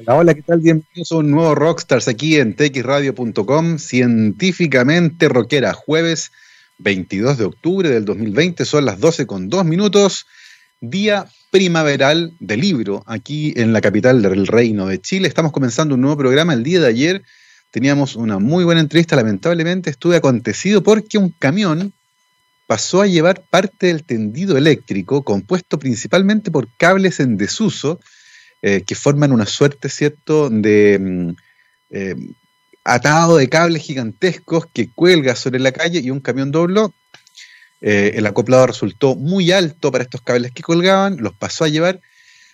Hola, hola, ¿qué tal? Bienvenidos a un nuevo Rockstars aquí en txradio.com, científicamente rockera, jueves 22 de octubre del 2020, son las 12 con 2 minutos, día primaveral de libro aquí en la capital del Reino de Chile. Estamos comenzando un nuevo programa. El día de ayer teníamos una muy buena entrevista, lamentablemente estuve acontecido porque un camión pasó a llevar parte del tendido eléctrico compuesto principalmente por cables en desuso eh, que forman una suerte, ¿cierto?, de mm, eh, atado de cables gigantescos que cuelga sobre la calle y un camión dobló. Eh, el acoplado resultó muy alto para estos cables que colgaban, los pasó a llevar,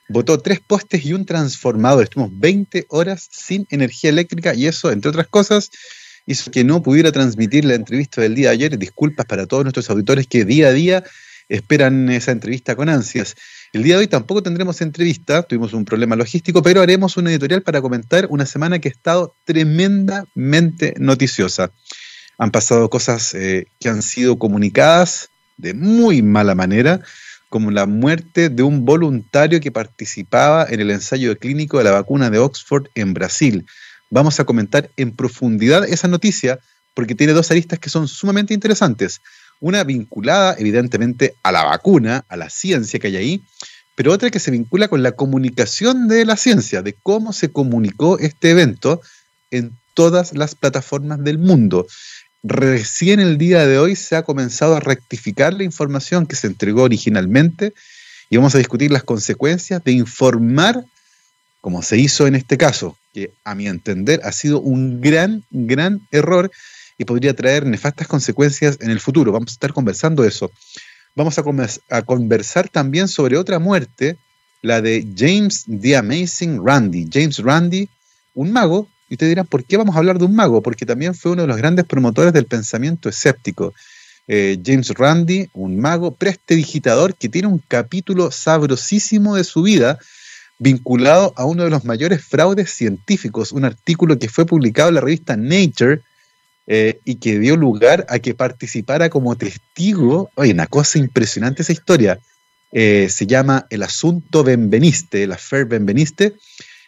botó tres postes y un transformador. Estuvimos 20 horas sin energía eléctrica y eso, entre otras cosas, hizo que no pudiera transmitir la entrevista del día de ayer. Disculpas para todos nuestros auditores que día a día esperan esa entrevista con ansias. El día de hoy tampoco tendremos entrevista, tuvimos un problema logístico, pero haremos una editorial para comentar una semana que ha estado tremendamente noticiosa. Han pasado cosas eh, que han sido comunicadas de muy mala manera, como la muerte de un voluntario que participaba en el ensayo clínico de la vacuna de Oxford en Brasil. Vamos a comentar en profundidad esa noticia porque tiene dos aristas que son sumamente interesantes. Una vinculada evidentemente a la vacuna, a la ciencia que hay ahí, pero otra que se vincula con la comunicación de la ciencia, de cómo se comunicó este evento en todas las plataformas del mundo. Recién el día de hoy se ha comenzado a rectificar la información que se entregó originalmente y vamos a discutir las consecuencias de informar como se hizo en este caso, que a mi entender ha sido un gran, gran error y podría traer nefastas consecuencias en el futuro. Vamos a estar conversando eso. Vamos a, conversar también sobre otra muerte, la de James the Amazing Randy. James Randy, un mago, y ustedes dirán, ¿por qué vamos a hablar de un mago? Porque también fue uno de los grandes promotores del pensamiento escéptico. Eh, James Randy, un mago prestidigitador que tiene un capítulo sabrosísimo de su vida vinculado a uno de los mayores fraudes científicos, un artículo que fue publicado en la revista Nature eh, y que dio lugar a que participara como testigo. Oye, una cosa impresionante esa historia. Eh, se llama El Asunto Benveniste, el Affair Benveniste,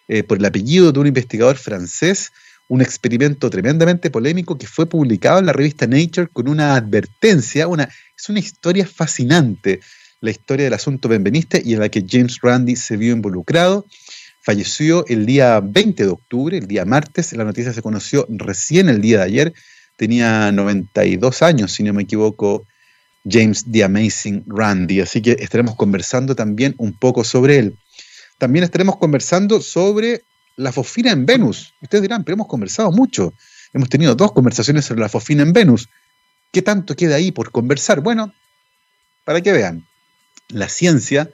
eh, por el apellido de un investigador francés, un experimento tremendamente polémico que fue publicado en la revista Nature con una advertencia, una, es una historia fascinante, la historia del asunto Benveniste y en la que James Randi se vio involucrado. Falleció el día 20 de octubre, el día martes. La noticia se conoció recién el día de ayer. Tenía 92 años, si no me equivoco, James the Amazing Randy. Así que estaremos conversando también un poco sobre él. También estaremos conversando sobre la fosfina en Venus. Ustedes dirán, pero hemos conversado mucho. Hemos tenido dos conversaciones sobre la fosfina en Venus. ¿Qué tanto queda ahí por conversar? Bueno, para que vean, la ciencia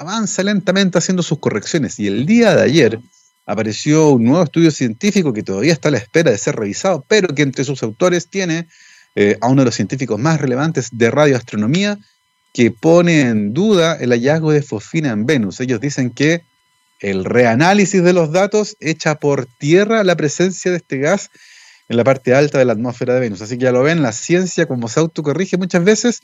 avanza lentamente haciendo sus correcciones y el día de ayer apareció un nuevo estudio científico que todavía está a la espera de ser revisado, pero que entre sus autores tiene eh, a uno de los científicos más relevantes de radioastronomía que pone en duda el hallazgo de fosfina en Venus. Ellos dicen que el reanálisis de los datos echa por tierra la presencia de este gas en la parte alta de la atmósfera de Venus. Así que ya lo ven, la ciencia como se autocorrige muchas veces,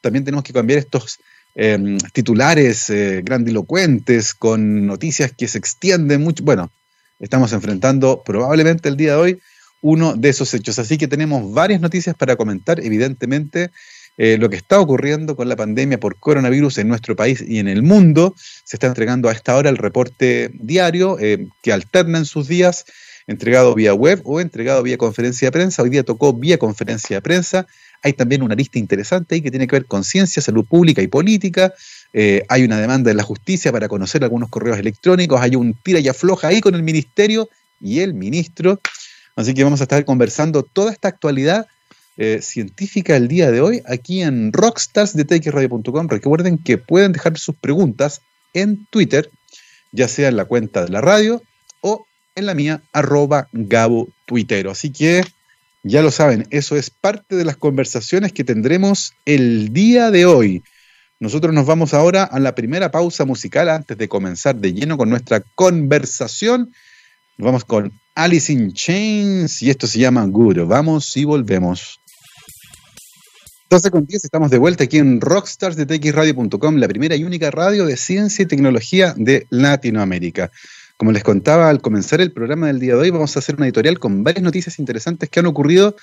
también tenemos que cambiar estos Em, titulares eh, grandilocuentes, con noticias que se extienden mucho. Bueno, estamos enfrentando probablemente el día de hoy uno de esos hechos. Así que tenemos varias noticias para comentar, evidentemente. Eh, lo que está ocurriendo con la pandemia por coronavirus en nuestro país y en el mundo. Se está entregando a esta hora el reporte diario eh, que alterna en sus días, entregado vía web o entregado vía conferencia de prensa. Hoy día tocó vía conferencia de prensa. Hay también una lista interesante ahí que tiene que ver con ciencia, salud pública y política. Eh, hay una demanda de la justicia para conocer algunos correos electrónicos. Hay un tira y afloja ahí con el ministerio y el ministro. Así que vamos a estar conversando toda esta actualidad eh, científica el día de hoy aquí en Rockstars de txradio.com. Recuerden que pueden dejar sus preguntas en Twitter, ya sea en la cuenta de la radio o en la mía, arroba Gabo. Así que ya lo saben, eso es parte de las conversaciones que tendremos el día de hoy. Nosotros nos vamos ahora a la primera pausa musical antes de comenzar de lleno con nuestra conversación. Nos vamos con Alice in Chains y esto se llama Good. Vamos y volvemos. 12 con 10, estamos de vuelta aquí en Rockstars de TXRadio.com, la primera y única radio de ciencia y tecnología de Latinoamérica. Como les contaba al comenzar el programa del día de hoy, vamos a hacer una editorial con varias noticias interesantes que han ocurrido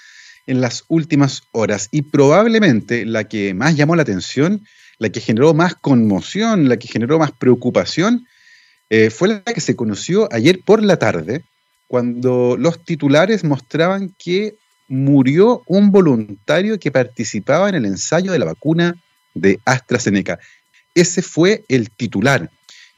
en las últimas horas. Y probablemente la que más llamó la atención, la que generó más conmoción, la que generó más preocupación, eh, fue la que se conoció ayer por la tarde, cuando los titulares mostraban que murió un voluntario que participaba en el ensayo de la vacuna de AstraZeneca. Ese fue el titular,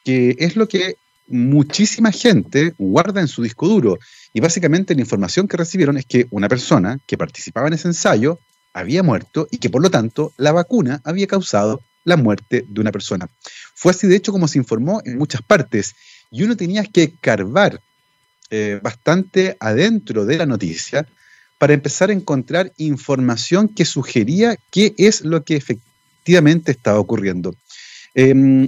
que es lo que muchísima gente guarda en su disco duro. Y básicamente la información que recibieron es que una persona que participaba en ese ensayo había muerto y que por lo tanto la vacuna había causado la muerte de una persona. Fue así de hecho como se informó en muchas partes y uno tenía que carbar eh, bastante adentro de la noticia para empezar a encontrar información que sugería qué es lo que efectivamente estaba ocurriendo. Em,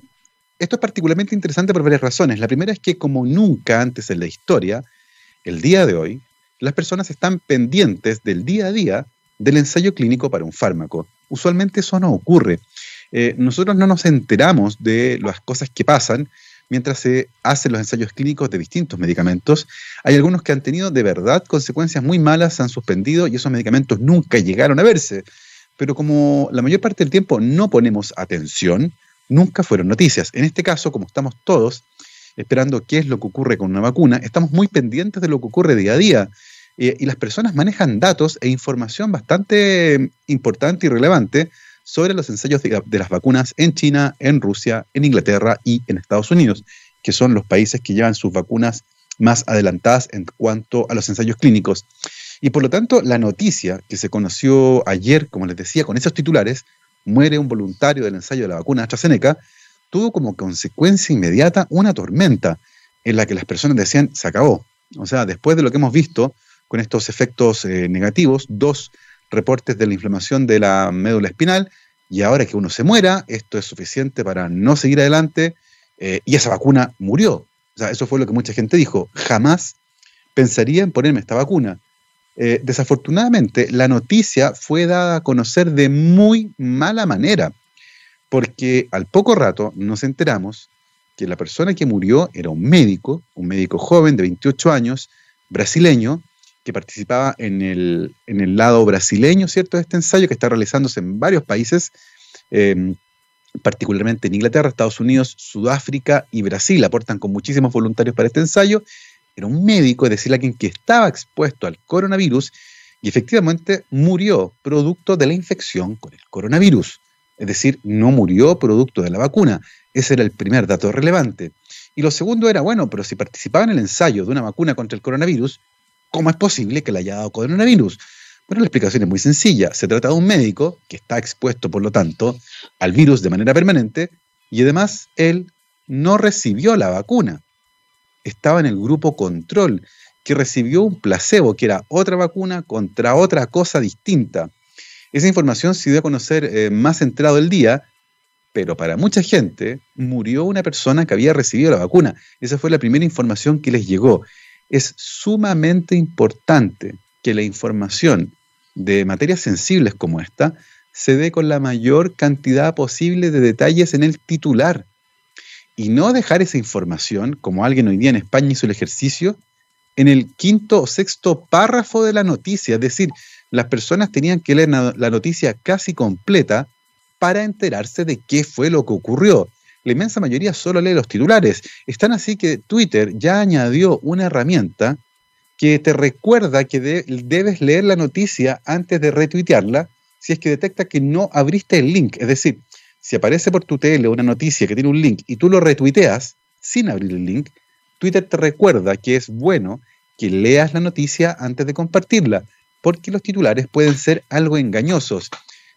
esto es particularmente interesante por varias razones. La primera es que como nunca antes en la historia, el día de hoy, las personas están pendientes del día a día del ensayo clínico para un fármaco. Usualmente eso no ocurre. Eh, nosotros no nos enteramos de las cosas que pasan mientras se hacen los ensayos clínicos de distintos medicamentos. Hay algunos que han tenido de verdad consecuencias muy malas, se han suspendido y esos medicamentos nunca llegaron a verse. Pero como la mayor parte del tiempo no ponemos atención, nunca fueron noticias. En este caso, como estamos todos esperando qué es lo que ocurre con una vacuna, estamos muy pendientes de lo que ocurre día a día. Eh, y las personas manejan datos e información bastante importante y relevante sobre los ensayos de, las vacunas en China, en Rusia, en Inglaterra y en Estados Unidos, que son los países que llevan sus vacunas más adelantadas en cuanto a los ensayos clínicos. Y por lo tanto, la noticia que se conoció ayer, como les decía, con esos titulares, muere un voluntario del ensayo de la vacuna AstraZeneca, tuvo como consecuencia inmediata una tormenta en la que las personas decían, se acabó. O sea, después de lo que hemos visto con estos efectos eh, negativos, dos reportes de la inflamación de la médula espinal, y ahora que uno se muera, esto es suficiente para no seguir adelante, eh, y esa vacuna murió. O sea, eso fue lo que mucha gente dijo. Jamás pensaría en ponerme esta vacuna. Eh, desafortunadamente, la noticia fue dada a conocer de muy mala manera, porque al poco rato nos enteramos que la persona que murió era un médico, un médico joven de 28 años, brasileño, que participaba en el, en el lado brasileño, ¿cierto?, de este ensayo que está realizándose en varios países, em, particularmente en Inglaterra, Estados Unidos, Sudáfrica y Brasil, aportan con muchísimos voluntarios para este ensayo, era un médico, es decir, alguien que estaba expuesto al coronavirus y efectivamente murió producto de la infección con el coronavirus. Es decir, no murió producto de la vacuna. Ese era el primer dato relevante. Y lo segundo era, bueno, pero si participaba en el ensayo de una vacuna contra el coronavirus, ¿cómo es posible que le haya dado coronavirus? Bueno, la explicación es muy sencilla. Se trata de un médico que está expuesto, por lo tanto, al virus de manera permanente y además él no recibió la vacuna estaba en el grupo control, que recibió un placebo, que era otra vacuna contra otra cosa distinta. Esa información se dio a conocer eh, más entrado el día, pero para mucha gente murió una persona que había recibido la vacuna. Esa fue la primera información que les llegó. Es sumamente importante que la información de materias sensibles como esta se dé con la mayor cantidad posible de detalles en el titular y no dejar esa información, como alguien hoy día en España hizo el ejercicio, en el quinto o sexto párrafo de la noticia. Es decir, las personas tenían que leer la noticia casi completa para enterarse de qué fue lo que ocurrió. La inmensa mayoría solo lee los titulares. Están así que Twitter ya añadió una herramienta que te recuerda que debes leer la noticia antes de retuitearla si es que detecta que no abriste el link. Es decir, si aparece por tu tele una noticia que tiene un link y tú lo retuiteas sin abrir el link, Twitter te recuerda que es bueno que leas la noticia antes de compartirla, porque los titulares pueden ser algo engañosos,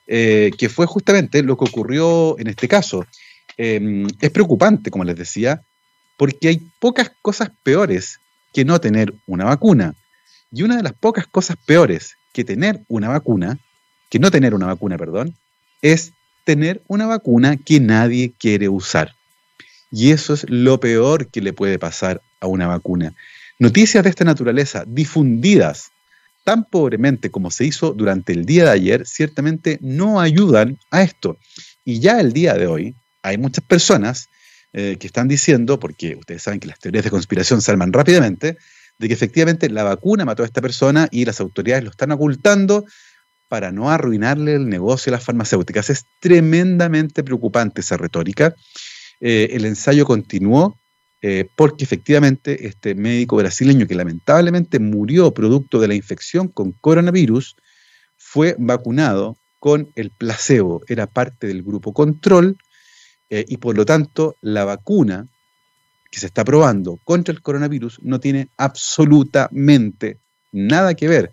eh, que fue justamente lo que ocurrió en este caso. Em, es preocupante, como les decía, porque hay pocas cosas peores que no tener una vacuna. Y una de las pocas cosas peores que tener una vacuna, que no tener una vacuna, perdón, es tener una vacuna que nadie quiere usar. Y eso es lo peor que le puede pasar a una vacuna. Noticias de esta naturaleza difundidas tan pobremente como se hizo durante el día de ayer, ciertamente no ayudan a esto. Y ya el día de hoy hay muchas personas que están diciendo, porque ustedes saben que las teorías de conspiración se arman rápidamente, de que efectivamente la vacuna mató a esta persona y las autoridades lo están ocultando para no arruinarle el negocio a las farmacéuticas. Es tremendamente preocupante esa retórica. el ensayo continuó eh, porque efectivamente este médico brasileño que lamentablemente murió producto de la infección con coronavirus fue vacunado con el placebo, era parte del grupo control eh, y por lo tanto la vacuna que se está probando contra el coronavirus no tiene absolutamente nada que ver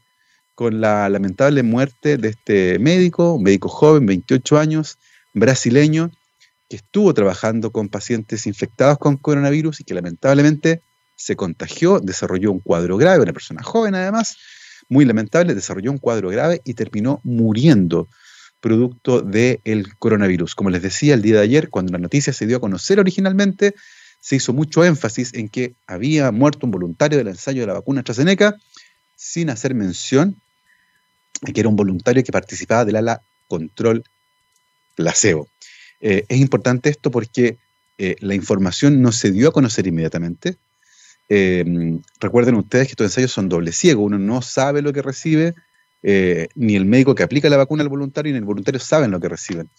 con la lamentable muerte de este médico, un médico joven, 28 años, brasileño, que estuvo trabajando con pacientes infectados con coronavirus y que lamentablemente se contagió, desarrolló un cuadro grave, una persona joven además, muy lamentable, desarrolló un cuadro grave y terminó muriendo producto del coronavirus. Como les decía el día de ayer, cuando la noticia se dio a conocer originalmente, se hizo mucho énfasis en que había muerto un voluntario del ensayo de la vacuna AstraZeneca, sin hacer mención que era un voluntario que participaba del ala control placebo. Eh, es importante esto porque eh, la información no se dio a conocer inmediatamente. Em, recuerden ustedes que estos ensayos son doble ciego, uno no sabe lo que recibe, eh, ni el médico que aplica la vacuna al voluntario ni el voluntario saben lo que reciben.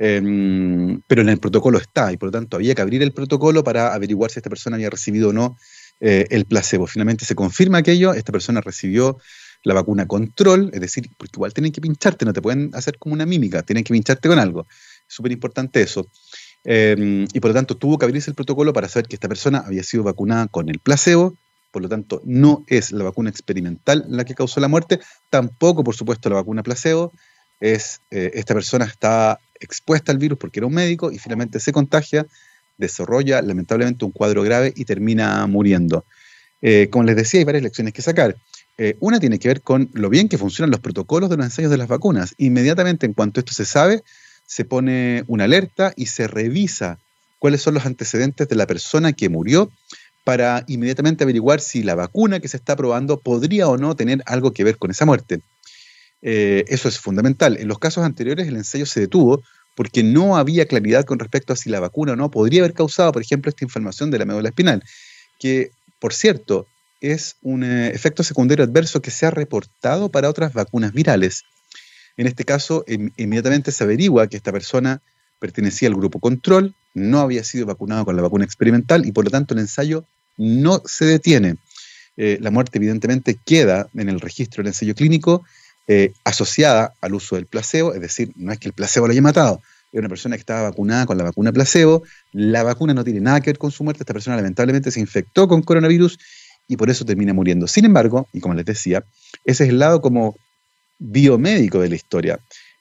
Em, pero en el protocolo está y por lo tanto había que abrir el protocolo para averiguar si esta persona había recibido o no el placebo. Finalmente se confirma aquello, esta persona recibió la vacuna control, es decir, porque igual tienen que pincharte, no te pueden hacer como una mímica, tienen que pincharte con algo súper importante eso. Em, y por lo tanto tuvo que abrirse el protocolo para saber que esta persona había sido vacunada con el placebo, por lo tanto no es la vacuna experimental la que causó la muerte, tampoco por supuesto la vacuna placebo, es eh, esta persona está expuesta al virus porque era un médico y finalmente se contagia, desarrolla lamentablemente un cuadro grave y termina muriendo. Eh, como les decía, hay varias lecciones que sacar. Eh, una tiene que ver con lo bien que funcionan los protocolos de los ensayos de las vacunas. Inmediatamente en cuanto esto se sabe, se pone una alerta y se revisa cuáles son los antecedentes de la persona que murió para inmediatamente averiguar si la vacuna que se está probando podría o no tener algo que ver con esa muerte. Eh, eso es fundamental. En los casos anteriores el ensayo se detuvo porque no había claridad con respecto a si la vacuna o no podría haber causado, por ejemplo, esta inflamación de la médula espinal, que, por cierto, es un eh, efecto secundario adverso que se ha reportado para otras vacunas virales. En este caso, inmediatamente se averigua que esta persona pertenecía al grupo control, no había sido vacunado con la vacuna experimental y por lo tanto el ensayo no se detiene. Eh, la muerte evidentemente queda en el registro del ensayo clínico eh, asociada al uso del placebo, es decir, no es que el placebo lo haya matado, es una persona que estaba vacunada con la vacuna placebo, la vacuna no tiene nada que ver con su muerte, esta persona lamentablemente se infectó con coronavirus y por eso termina muriendo. Sin embargo, y como les decía, ese es el lado como biomédico de la historia.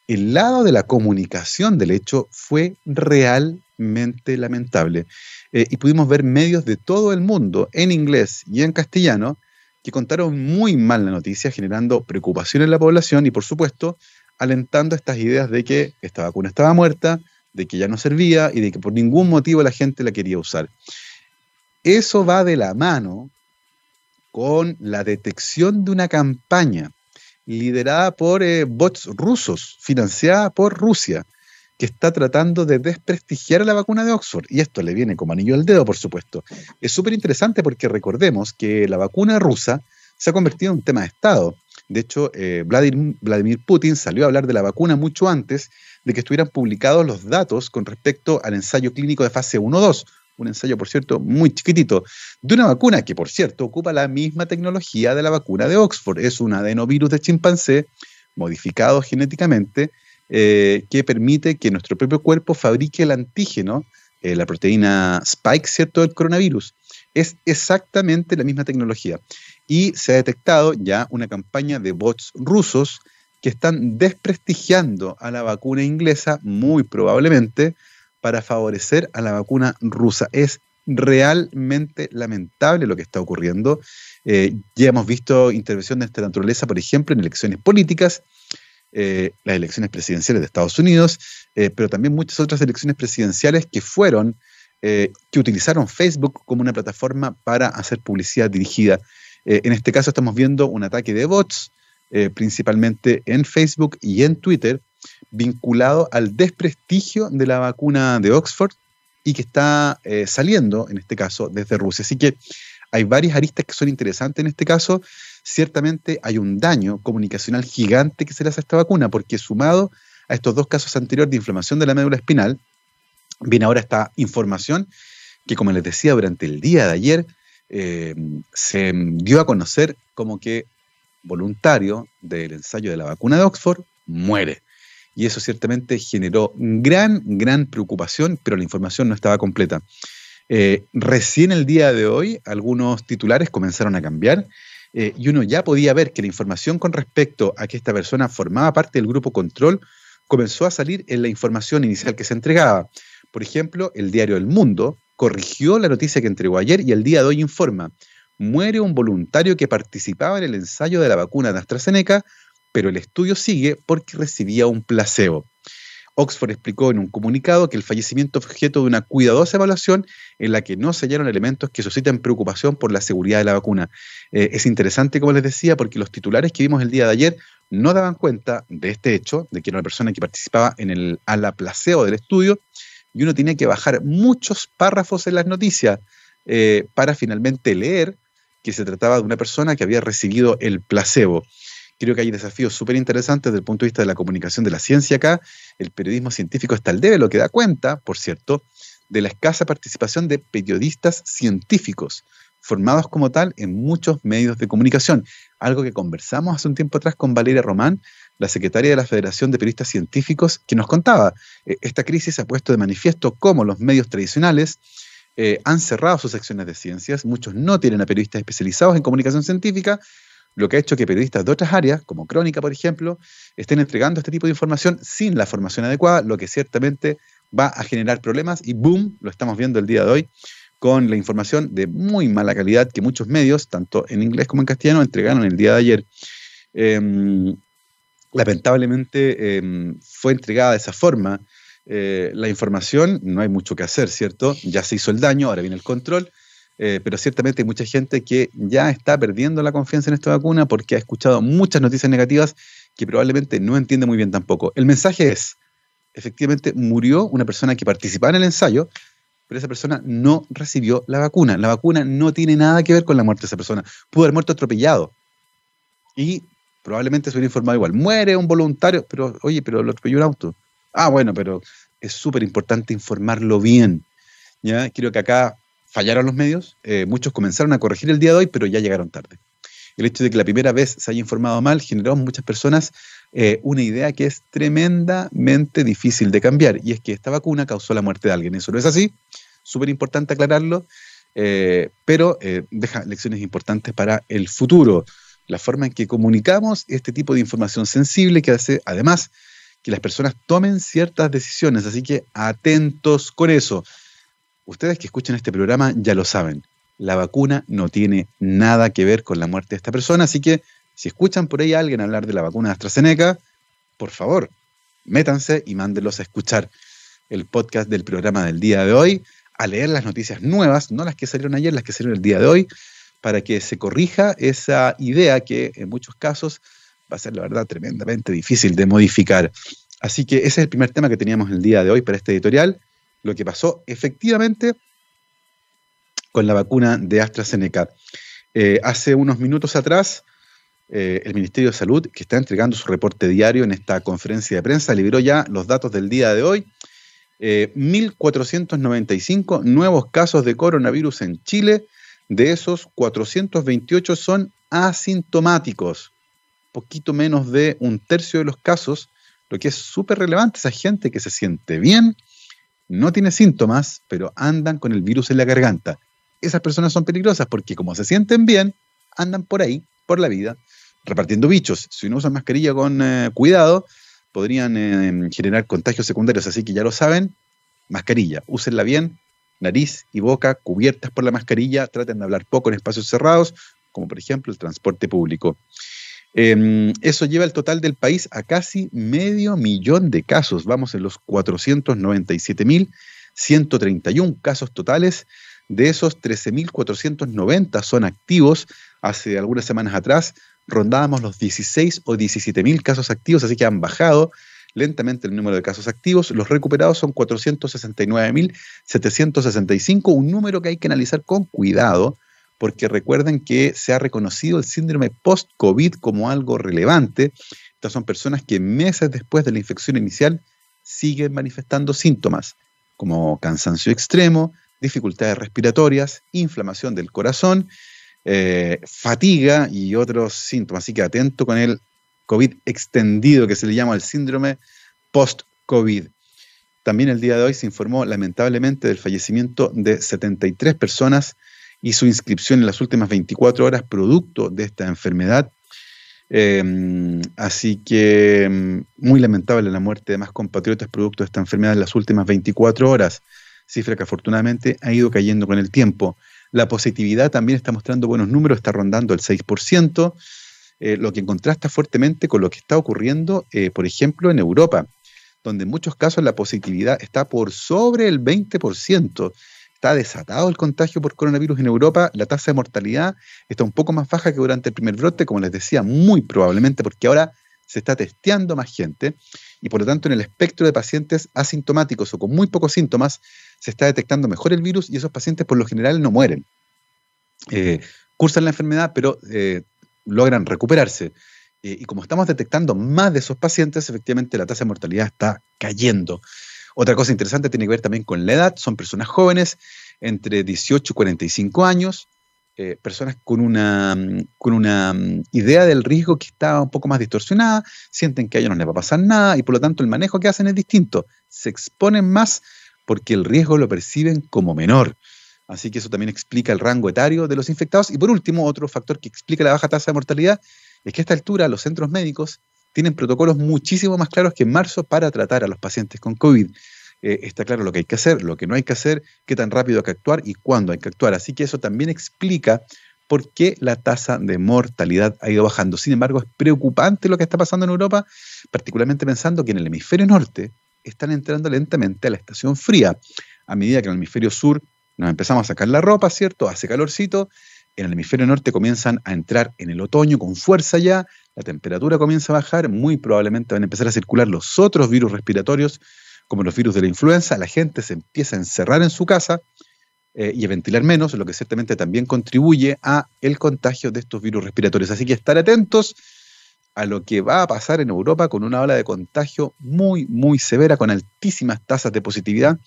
El lado de la comunicación del hecho fue realmente lamentable. Eh, y pudimos ver medios de todo el mundo, en inglés y en castellano, que contaron muy mal la noticia, generando preocupación en la población y, por supuesto, alentando estas ideas de que esta vacuna estaba muerta, de que ya no servía y de que por ningún motivo la gente la quería usar. Eso va de la mano con la detección de una campaña liderada por eh, bots rusos, financiada por Rusia, que está tratando de desprestigiar la vacuna de Oxford. Y esto le viene como anillo al dedo, por supuesto. Es súper interesante porque recordemos que la vacuna rusa se ha convertido en un tema de Estado. De hecho, eh, Vladimir, Vladimir Putin salió a hablar de la vacuna mucho antes de que estuvieran publicados los datos con respecto al ensayo clínico de fase 1-2, un ensayo, por cierto, muy chiquitito, de una vacuna que, por cierto, ocupa la misma tecnología de la vacuna de Oxford. Es un adenovirus de chimpancé modificado genéticamente eh, que permite que nuestro propio cuerpo fabrique el antígeno, eh, la proteína Spike, ¿cierto?, del coronavirus. Es exactamente la misma tecnología. Y se ha detectado ya una campaña de bots rusos que están desprestigiando a la vacuna inglesa, muy probablemente, para favorecer a la vacuna rusa. Es realmente lamentable lo que está ocurriendo. Eh, ya hemos visto intervención de esta naturaleza, por ejemplo, en elecciones políticas, eh, las elecciones presidenciales de Estados Unidos, eh, pero también muchas otras elecciones presidenciales que fueron, que utilizaron Facebook como una plataforma para hacer publicidad dirigida. en este caso estamos viendo un ataque de bots, principalmente en Facebook y en Twitter, vinculado al desprestigio de la vacuna de Oxford y que está eh, saliendo, en este caso, desde Rusia. Así que hay varias aristas que son interesantes en este caso. Ciertamente hay un daño comunicacional gigante que se le hace a esta vacuna, porque sumado a estos dos casos anteriores de inflamación de la médula espinal, viene ahora esta información que, como les decía, durante el día de ayer eh, se dio a conocer como que voluntario del ensayo de la vacuna de Oxford muere. Y eso ciertamente generó gran, gran preocupación, pero la información no estaba completa. Eh, recién el día de hoy algunos titulares comenzaron a cambiar eh, y uno ya podía ver que la información con respecto a que esta persona formaba parte del grupo control comenzó a salir en la información inicial que se entregaba. Por ejemplo, el diario El Mundo corrigió la noticia que entregó ayer y el día de hoy informa, muere un voluntario que participaba en el ensayo de la vacuna de AstraZeneca, pero el estudio sigue porque recibía un placebo. Oxford explicó en un comunicado que el fallecimiento fue objeto de una cuidadosa evaluación en la que no se hallaron elementos que suscitan preocupación por la seguridad de la vacuna. Eh, es interesante, como les decía, porque los titulares que vimos el día de ayer no daban cuenta de este hecho, de que era una persona que participaba en el ala placebo del estudio, y uno tenía que bajar muchos párrafos en las noticias eh, para finalmente leer que se trataba de una persona que había recibido el placebo. Creo que hay desafíos súper interesantes desde el punto de vista de la comunicación de la ciencia acá. El periodismo científico está al debe, lo que da cuenta, por cierto, de la escasa participación de periodistas científicos, formados como tal en muchos medios de comunicación. Algo que conversamos hace un tiempo atrás con Valeria Román, la secretaria de la Federación de Periodistas Científicos, que nos contaba, eh, esta crisis ha puesto de manifiesto cómo los medios tradicionales eh, han cerrado sus secciones de ciencias, muchos no tienen a periodistas especializados en comunicación científica, lo que ha hecho que periodistas de otras áreas, como Crónica, por ejemplo, estén entregando este tipo de información sin la formación adecuada, lo que ciertamente va a generar problemas y boom, lo estamos viendo el día de hoy con la información de muy mala calidad que muchos medios, tanto en inglés como en castellano, entregaron el día de ayer. Em, lamentablemente em, fue entregada de esa forma. Eh, la información, no hay mucho que hacer, ¿cierto? Ya se hizo el daño, ahora viene el control. Eh, pero ciertamente hay mucha gente que ya está perdiendo la confianza en esta vacuna porque ha escuchado muchas noticias negativas que probablemente no entiende muy bien tampoco. El mensaje es, efectivamente murió una persona que participaba en el ensayo, pero esa persona no recibió la vacuna. La vacuna no tiene nada que ver con la muerte de esa persona. Pudo haber muerto atropellado. Y probablemente se hubiera informado igual. Muere un voluntario, pero oye, pero lo atropelló un auto. Ah, bueno, pero es súper importante informarlo bien. ¿ya? Creo que acá fallaron los medios, eh, muchos comenzaron a corregir el día de hoy, pero ya llegaron tarde. El hecho de que la primera vez se haya informado mal generó en muchas personas eh, una idea que es tremendamente difícil de cambiar, y es que esta vacuna causó la muerte de alguien. Eso no es así, súper importante aclararlo, eh, pero deja lecciones importantes para el futuro. La forma en que comunicamos este tipo de información sensible que hace, además, que las personas tomen ciertas decisiones. Así que atentos con eso. Ustedes que escuchan este programa ya lo saben. La vacuna no tiene nada que ver con la muerte de esta persona, así que si escuchan por ahí a alguien hablar de la vacuna de AstraZeneca, por favor, métanse y mándenlos a escuchar el podcast del programa del día de hoy, a leer las noticias nuevas, no las que salieron ayer, las que salieron el día de hoy, para que se corrija esa idea que en muchos casos va a ser, la verdad, tremendamente difícil de modificar. Así que ese es el primer tema que teníamos el día de hoy para este editorial lo que pasó efectivamente con la vacuna de AstraZeneca. Eh, hace unos minutos atrás, eh, el Ministerio de Salud, que está entregando su reporte diario en esta conferencia de prensa, liberó ya los datos del día de hoy. 1.495 eh, nuevos casos de coronavirus en Chile. De esos, 428 son asintomáticos. Poquito menos de un tercio de los casos, lo que es súper relevante. Esa gente que se siente bien, no tiene síntomas, pero andan con el virus en la garganta. Esas personas son peligrosas porque como se sienten bien, andan por ahí, por la vida, repartiendo bichos. Si no usan mascarilla con eh, cuidado, podrían eh, generar contagios secundarios. Así que ya lo saben, mascarilla, úsenla bien, nariz y boca cubiertas por la mascarilla, traten de hablar poco en espacios cerrados, como por ejemplo el transporte público. Em, eso lleva el total del país a casi medio millón de casos. Vamos en los 497.131 casos totales. De esos, 13.490 son activos. Hace algunas semanas atrás rondábamos los 16 o 17.000 casos activos, así que han bajado lentamente el número de casos activos. Los recuperados son 469.765, un número que hay que analizar con cuidado, porque recuerden que se ha reconocido el síndrome post-COVID como algo relevante. Estas son personas que meses después de la infección inicial siguen manifestando síntomas como cansancio extremo, dificultades respiratorias, inflamación del corazón, eh, fatiga y otros síntomas. Así que atento con el COVID extendido que se le llama el síndrome post-COVID. También el día de hoy se informó lamentablemente del fallecimiento de 73 personas y su inscripción en las últimas 24 horas producto de esta enfermedad. Em, así que em, muy lamentable la muerte de más compatriotas producto de esta enfermedad en las últimas 24 horas, cifra que afortunadamente ha ido cayendo con el tiempo. La positividad también está mostrando buenos números, está rondando el 6%, eh, lo que contrasta fuertemente con lo que está ocurriendo, eh, por ejemplo, en Europa, donde en muchos casos la positividad está por sobre el 20%. Está desatado el contagio por coronavirus en Europa, la tasa de mortalidad está un poco más baja que durante el primer brote, como les decía, muy probablemente porque ahora se está testeando más gente y por lo tanto en el espectro de pacientes asintomáticos o con muy pocos síntomas se está detectando mejor el virus y esos pacientes por lo general no mueren. Eh, cursan la enfermedad, pero eh, logran recuperarse. Eh, y como estamos detectando más de esos pacientes, efectivamente la tasa de mortalidad está cayendo. Otra cosa interesante tiene que ver también con la edad. Son personas jóvenes, entre 18 y 45 años, personas con una, con una mm, idea del riesgo que está un poco más distorsionada, sienten que a ellos no les va a pasar nada y por lo tanto el manejo que hacen es distinto. Se exponen más porque el riesgo lo perciben como menor. Así que eso también explica el rango etario de los infectados. Y por último, otro factor que explica la baja tasa de mortalidad es que a esta altura los centros médicos tienen protocolos muchísimo más claros que en marzo para tratar a los pacientes con COVID. Eh, está claro lo que hay que hacer, lo que no hay que hacer, qué tan rápido hay que actuar y cuándo hay que actuar. Así que eso también explica por qué la tasa de mortalidad ha ido bajando. Sin embargo, es preocupante lo que está pasando en Europa, particularmente pensando que en el hemisferio norte están entrando lentamente a la estación fría. A medida que en el hemisferio sur nos empezamos a sacar la ropa, ¿cierto? Hace calorcito. En el hemisferio norte comienzan a entrar en el otoño con fuerza ya, la temperatura comienza a bajar, muy probablemente van a empezar a circular los otros virus respiratorios, como los virus de la influenza, la gente se empieza a encerrar en su casa eh, y a ventilar menos, lo que ciertamente también contribuye a el contagio de estos virus respiratorios. Así que estar atentos a lo que va a pasar en Europa con una ola de contagio muy, muy severa, con altísimas tasas de positividad.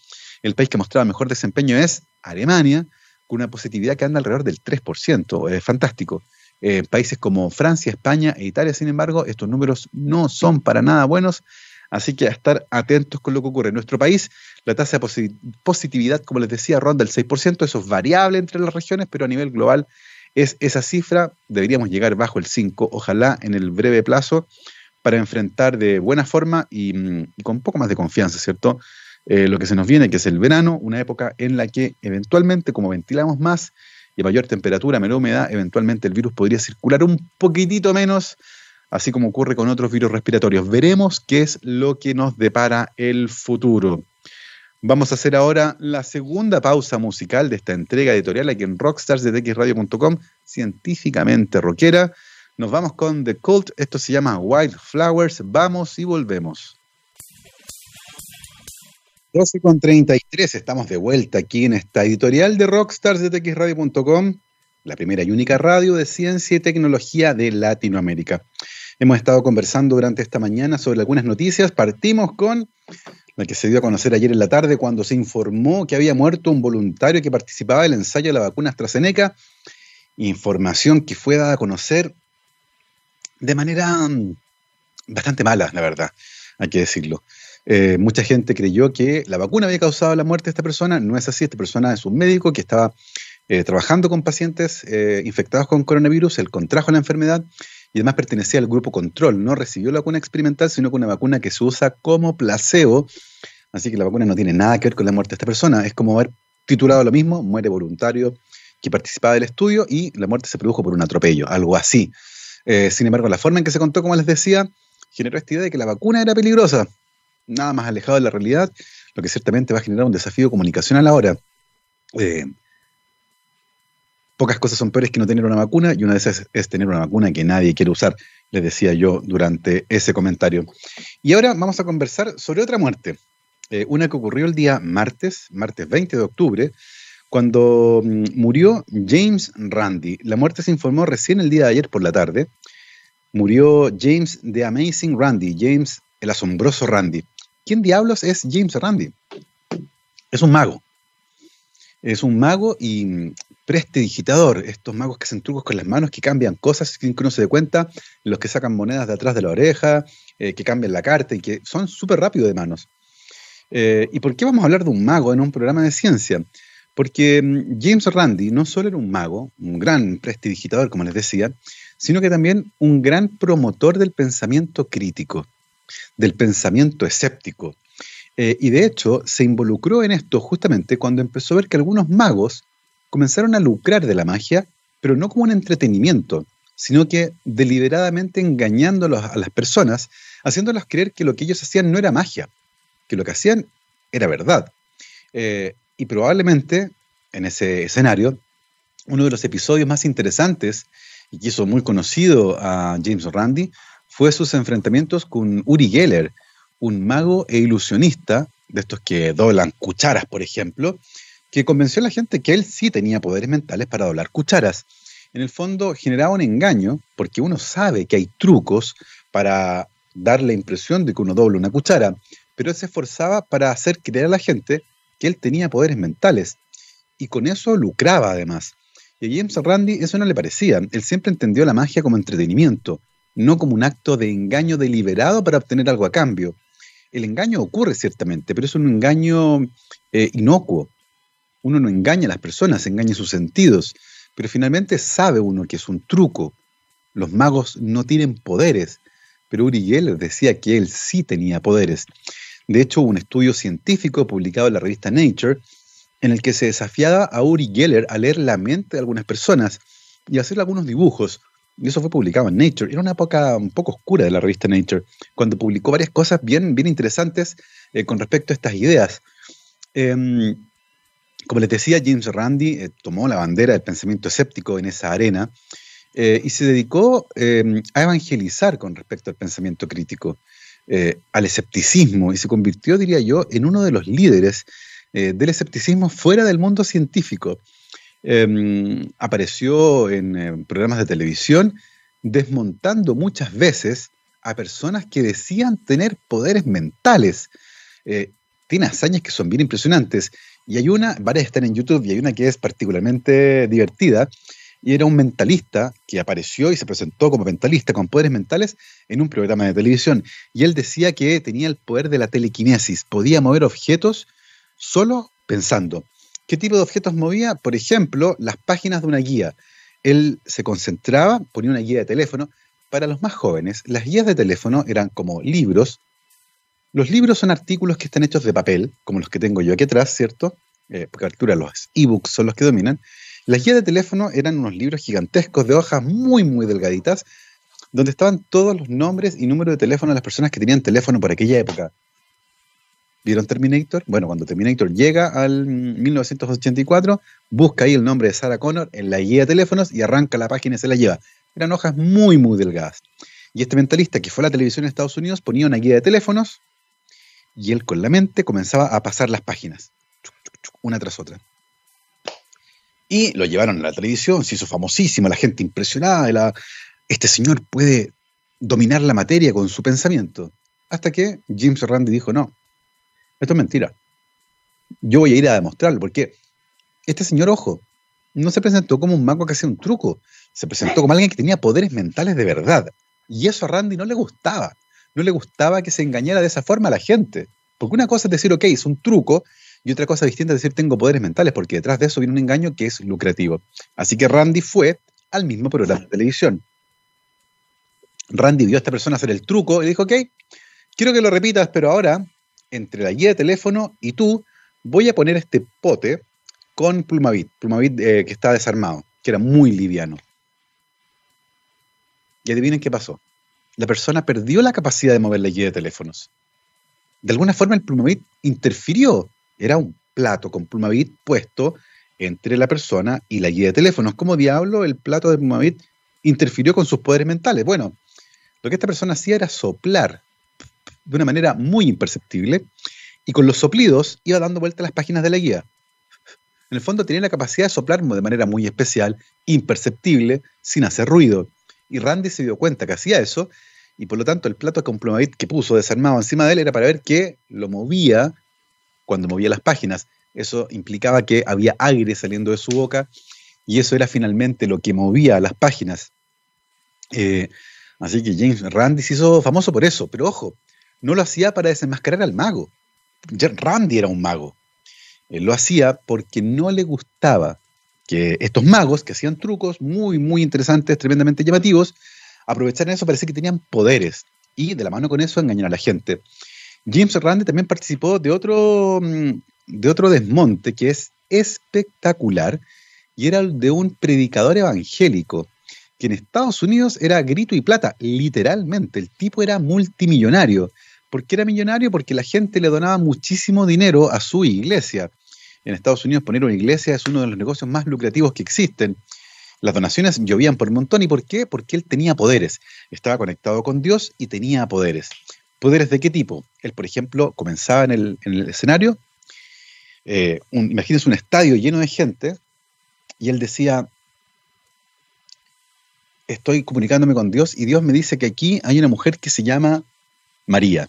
El país que mostraba mejor desempeño es Alemania, con una positividad que anda alrededor del 3%. Es fantástico. Eh, países como Francia, España e Italia, sin embargo, estos números no son para nada buenos. Así que a estar atentos con lo que ocurre. En nuestro país, la tasa de positividad, como les decía, ronda el 6%. Eso es variable entre las regiones, pero a nivel global es esa cifra, deberíamos llegar bajo el 5, ojalá en el breve plazo, para enfrentar de buena forma y, mm, con un poco más de confianza, ¿cierto? Eh, lo que se nos viene, que es el verano, una época en la que eventualmente, como ventilamos más y mayor temperatura, menor humedad, eventualmente el virus podría circular un poquitito menos, así como ocurre con otros virus respiratorios. Veremos qué es lo que nos depara el futuro. Vamos a hacer ahora la segunda pausa musical de esta entrega editorial aquí en rockstarsdetxradio.com, científicamente rockera. Nos vamos con The Cult, esto se llama White Flowers, vamos y volvemos. 12 con 33, estamos de vuelta aquí en esta editorial de rockstarsdetxradio.com, la primera y única radio de ciencia y tecnología de Latinoamérica. Hemos estado conversando durante esta mañana sobre algunas noticias. Partimos con la que se dio a conocer ayer en la tarde cuando se informó que había muerto un voluntario que participaba del ensayo de la vacuna AstraZeneca. Información que fue dada a conocer de manera mm, bastante mala, la verdad, hay que decirlo. Eh, mucha gente creyó que la vacuna había causado la muerte de esta persona. No es así. Esta persona es un médico que estaba eh, trabajando con pacientes eh, infectados con coronavirus. Él contrajo la enfermedad y además pertenecía al grupo control. No recibió la vacuna experimental, sino que una vacuna que se usa como placebo. Así que la vacuna no tiene nada que ver con la muerte de esta persona. Es como haber titulado lo mismo, muere voluntario que participaba del estudio y la muerte se produjo por un atropello, algo así. Sin embargo, la forma en que se contó, como les decía, generó esta idea de que la vacuna era peligrosa. Nada más alejado de la realidad, lo que ciertamente va a generar un desafío comunicacional ahora. Eh, pocas cosas son peores que no tener una vacuna y una de esas es tener una vacuna que nadie quiere usar. les decía yo durante ese comentario. Y ahora vamos a conversar sobre otra muerte, eh, una que ocurrió el día martes, martes 20 de octubre, cuando mm, murió James Randi. La muerte se informó recién el día de ayer por la tarde. Murió James The Amazing Randy, James el asombroso Randy. ¿Quién diablos es James Randy? Es un mago. Es un mago y prestidigitador. Estos magos que hacen trucos con las manos, que cambian cosas sin que uno se dé cuenta, los que sacan monedas de atrás de la oreja, eh, que cambian la carta y que son súper rápidos de manos. Eh, ¿Y por qué vamos a hablar de un mago en un programa de ciencia? Porque mm, James Randi no solo era un mago, un gran prestidigitador, como les decía, sino que también un gran promotor del pensamiento crítico, del pensamiento escéptico. Eh, y de hecho se involucró en esto justamente cuando empezó a ver que algunos magos comenzaron a lucrar de la magia, pero no como un entretenimiento, sino que deliberadamente engañando a las personas, haciéndolas creer que lo que ellos hacían no era magia, que lo que hacían era verdad. Eh, y probablemente en ese escenario, uno de los episodios más interesantes y que hizo muy conocido a James Randi fue sus enfrentamientos con Uri Geller, un mago e ilusionista, de estos que doblan cucharas, por ejemplo, que convenció a la gente que él sí tenía poderes mentales para doblar cucharas. En el fondo generaba un engaño, porque uno sabe que hay trucos para dar la impresión de que uno dobla una cuchara, pero él se esforzaba para hacer creer a la gente que él tenía poderes mentales. Y con eso lucraba además. Y a James Randi eso no le parecía. Él siempre entendió la magia como entretenimiento, no como un acto de engaño deliberado para obtener algo a cambio. El engaño ocurre ciertamente, pero es un engaño eh, inocuo. Uno no engaña a las personas, engaña sus sentidos, pero finalmente sabe uno que es un truco. Los magos no tienen poderes, pero Uri Geller decía que él sí tenía poderes. De hecho, un estudio científico publicado en la revista Nature en el que se desafiaba a Uri Geller a leer la mente de algunas personas y hacer algunos dibujos. Y eso fue publicado en Nature. Era una época un poco oscura de la revista Nature, cuando publicó varias cosas bien, bien interesantes eh, con respecto a estas ideas. Em, como les decía, James Randi eh, tomó la bandera del pensamiento escéptico en esa arena eh, y se dedicó em, a evangelizar con respecto al pensamiento crítico, al escepticismo, y se convirtió, diría yo, en uno de los líderes del escepticismo fuera del mundo científico. Em, apareció en eh, programas de televisión desmontando muchas veces a personas que decían tener poderes mentales. Eh, tiene hazañas que son bien impresionantes. Y hay una, varias están en YouTube, y hay una que es particularmente divertida, y era un mentalista que apareció y se presentó como mentalista con poderes mentales en un programa de televisión. Y él decía que tenía el poder de la telequinesis, podía mover objetos solo pensando. ¿Qué tipo de objetos movía? Por ejemplo, las páginas de una guía. Él se concentraba, ponía una guía de teléfono. Para los más jóvenes, las guías de teléfono eran como libros. Los libros son artículos que están hechos de papel, como los que tengo yo aquí atrás, ¿cierto? Eh, porque altura los ebooks son los que dominan. Las guías de teléfono eran unos libros gigantescos de hojas muy, muy delgaditas, donde estaban todos los nombres y números de teléfono de las personas que tenían teléfono por aquella época. ¿Vieron Terminator? Bueno, cuando Terminator llega al 1984, busca ahí el nombre de Sarah Connor en la guía de teléfonos y arranca la página y se la lleva. Eran hojas muy, muy delgadas. Y este mentalista que fue a la televisión en Estados Unidos ponía una guía de teléfonos y él con la mente comenzaba a pasar las páginas, una tras otra. Y lo llevaron a la televisión, se hizo famosísimo, la gente impresionada de la... Este señor puede dominar la materia con su pensamiento. Hasta que James Randi dijo, no, esto es mentira. Yo voy a ir a demostrarlo, porque este señor, ojo, no se presentó como un mago que hacía un truco, se presentó como alguien que tenía poderes mentales de verdad. Y eso a Randy no le gustaba. No le gustaba que se engañara de esa forma a la gente. Porque una cosa es decir, ok, es un truco, y otra cosa distinta es decir, tengo poderes mentales, porque detrás de eso viene un engaño que es lucrativo. Así que Randy fue al mismo programa de televisión. Randy vio a esta persona hacer el truco y dijo, ok, quiero que lo repitas, pero ahora entre la guía de teléfono y tú, voy a poner este pote con Plumavit, Plumavit eh, que está desarmado, que era muy liviano. Y adivinen qué pasó. La persona perdió la capacidad de mover la guía de teléfonos. De alguna forma el Plumavit interfirió. Era un plato con Plumavit puesto entre la persona y la guía de teléfonos. ¿Cómo diablo el plato de Plumavit interfirió con sus poderes mentales? Bueno, Lo que esta persona hacía era soplar de una manera muy imperceptible y con los soplidos iba dando vuelta a las páginas de la guía. En el fondo tenía la capacidad de soplar de manera muy especial, imperceptible, sin hacer ruido. Y Randy se dio cuenta que hacía eso y por lo tanto el plato Complomavit que puso desarmado encima de él era para ver que lo movía cuando movía las páginas. Eso implicaba que había aire saliendo de su boca y eso era finalmente lo que movía las páginas. Eh, así que James Randy se hizo famoso por eso, pero ojo, no lo hacía para desenmascarar al mago. Randy era un mago. Él lo hacía porque no le gustaba que estos magos, que hacían trucos muy, muy interesantes, tremendamente llamativos, aprovecharan eso, parecía que tenían poderes y de la mano con eso engañar a la gente. James Randy también participó de otro, mm, de otro desmonte que es espectacular y era el de un predicador evangélico que en Estados Unidos era grito y plata, literalmente. El tipo era multimillonario. ¿Por qué era millonario? Porque la gente le donaba muchísimo dinero a su iglesia. En Estados Unidos poner una iglesia es uno de los negocios más lucrativos que existen. Las donaciones llovían por un montón. ¿Y por qué? Porque él tenía poderes. Estaba conectado con Dios y tenía poderes. ¿Poderes de qué tipo? Él, por ejemplo, comenzaba en el, escenario. Eh, imagínense un estadio lleno de gente. Y él decía, estoy comunicándome con Dios y Dios me dice que aquí hay una mujer que se llama María.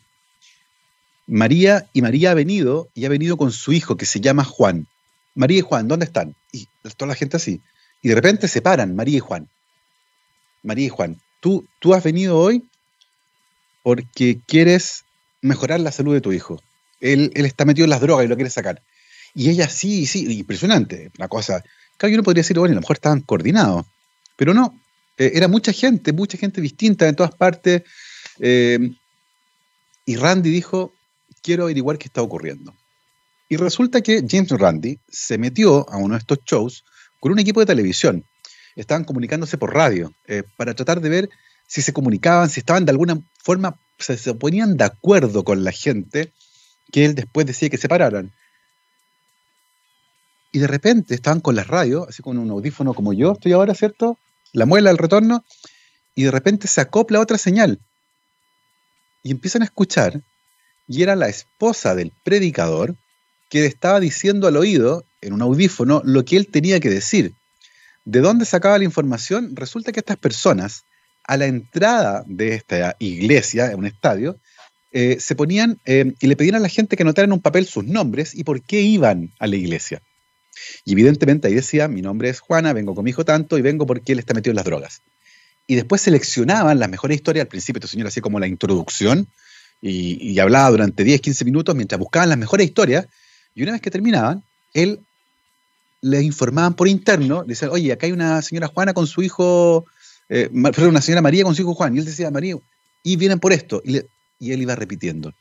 María y María ha venido y ha venido con su hijo que se llama Juan. María y Juan, ¿dónde están? Y toda la gente así. Y de repente se paran, María y Juan. María y Juan, tú, tú has venido hoy porque quieres mejorar la salud de tu hijo. Él, él está metido en las drogas y lo quiere sacar. Y ella sí, sí, impresionante. Una cosa. Claro, uno podría decir, bueno, a lo mejor estaban coordinados. Pero no, eh, era mucha gente, mucha gente distinta en todas partes. Eh, y Randy dijo, quiero averiguar qué está ocurriendo. Y resulta que James Randy se metió a uno de estos shows con un equipo de televisión. Estaban comunicándose por radio eh, para tratar de ver si se comunicaban, si estaban de alguna forma, se, se ponían de acuerdo con la gente que él después decía que se pararan. Y de repente estaban con la radio, así con un audífono como yo estoy ahora, ¿cierto? La muela del retorno, y de repente se acopla otra señal. Y empiezan a escuchar y era la esposa del predicador que le estaba diciendo al oído, en un audífono, lo que él tenía que decir. ¿De dónde sacaba la información? Resulta que estas personas, a la entrada de esta iglesia, en un estadio, eh, se ponían eh, y le pedían a la gente que anotara en un papel sus nombres y por qué iban a la iglesia. Y evidentemente ahí decía, mi nombre es Juana, vengo con mi hijo tanto y vengo porque él está metido en las drogas. Y después seleccionaban las mejores historias, al principio este señor hacía como la introducción, y, hablaba durante 10, 15 minutos mientras buscaban las mejores historias. Y una vez que terminaban, él le informaban por interno, le decían, oye, acá hay una señora Juana con su hijo, eh, una señora María con su hijo Juan. Y él decía, María, y vienen por esto. Y, él iba repitiendo.